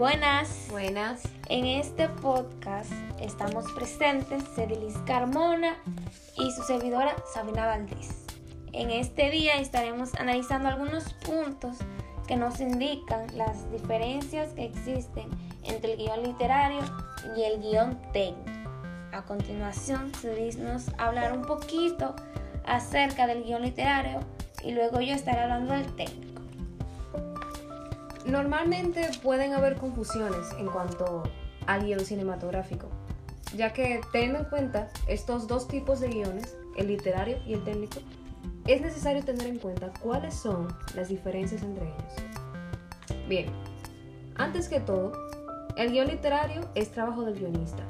Buenas. Buenas. En este podcast estamos presentes Cedilis Carmona y su servidora Sabina Valdés. En este día estaremos analizando algunos puntos que nos indican las diferencias que existen entre el guion literario y el guion técnico. A continuación, Cedilis nos hablará un poquito acerca del guion literario y luego yo estaré hablando del técnico. Normalmente pueden haber confusiones en cuanto al guion cinematográfico, ya que teniendo en cuenta estos dos tipos de guiones, el literario y el técnico, es necesario tener en cuenta cuáles son las diferencias entre ellos. Bien, antes que todo, el guion literario es trabajo del guionista.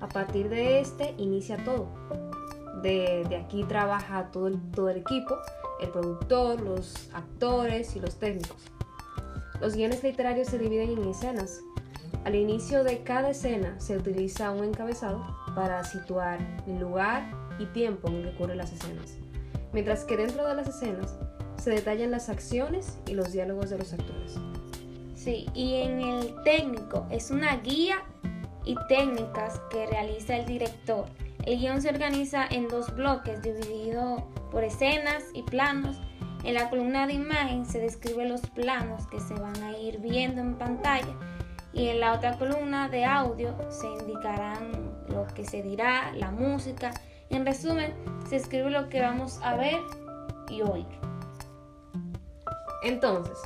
A partir de este inicia todo. De, aquí trabaja todo el equipo, el productor, los actores y los técnicos. Los guiones literarios se dividen en escenas. Al inicio de cada escena se utiliza un encabezado para situar el lugar y tiempo en que ocurren las escenas, mientras que dentro de las escenas se detallan las acciones y los diálogos de los actores. Sí, y en el técnico es una guía y técnicas que realiza el director. El guion se organiza en dos bloques dividido por escenas y planos. En la columna de imagen se describe los planos que se van a ir viendo en pantalla y en la otra columna de audio se indicarán lo que se dirá, la música. En resumen, se escribe lo que vamos a ver y oír. Entonces,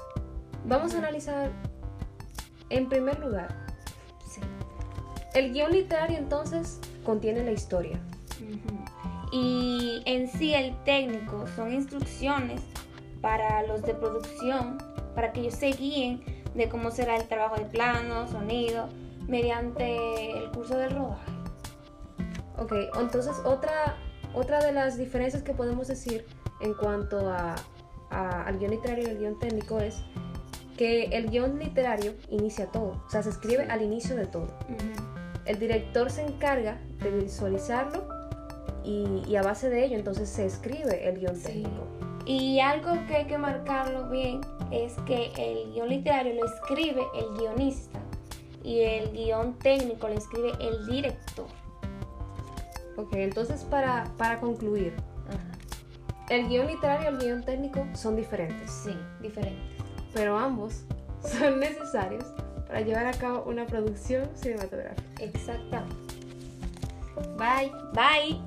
vamos a analizar en primer lugar. Sí. El guion literario entonces contiene la historia. Y en sí el técnico son instrucciones para los de producción, para que ellos se guíen de cómo será el trabajo de plano, sonido, mediante el curso del rodaje. Ok, entonces otra, otra de las diferencias que podemos decir en cuanto a, a- al guion literario y al guion técnico es que el guion literario inicia todo, o sea, se escribe al inicio de todo. El director se encarga de visualizarlo y, y a base de ello entonces se escribe el guion Sí. técnico. Y algo que hay que marcarlo bien es que el guion literario lo escribe el guionista y el guion técnico lo escribe el director. Ok, entonces para, para concluir, Ajá. el guion literario y el guion técnico son diferentes. Sí, diferente. pero ambos son necesarios para llevar a cabo una producción cinematográfica. Exactamente. Bye. Bye.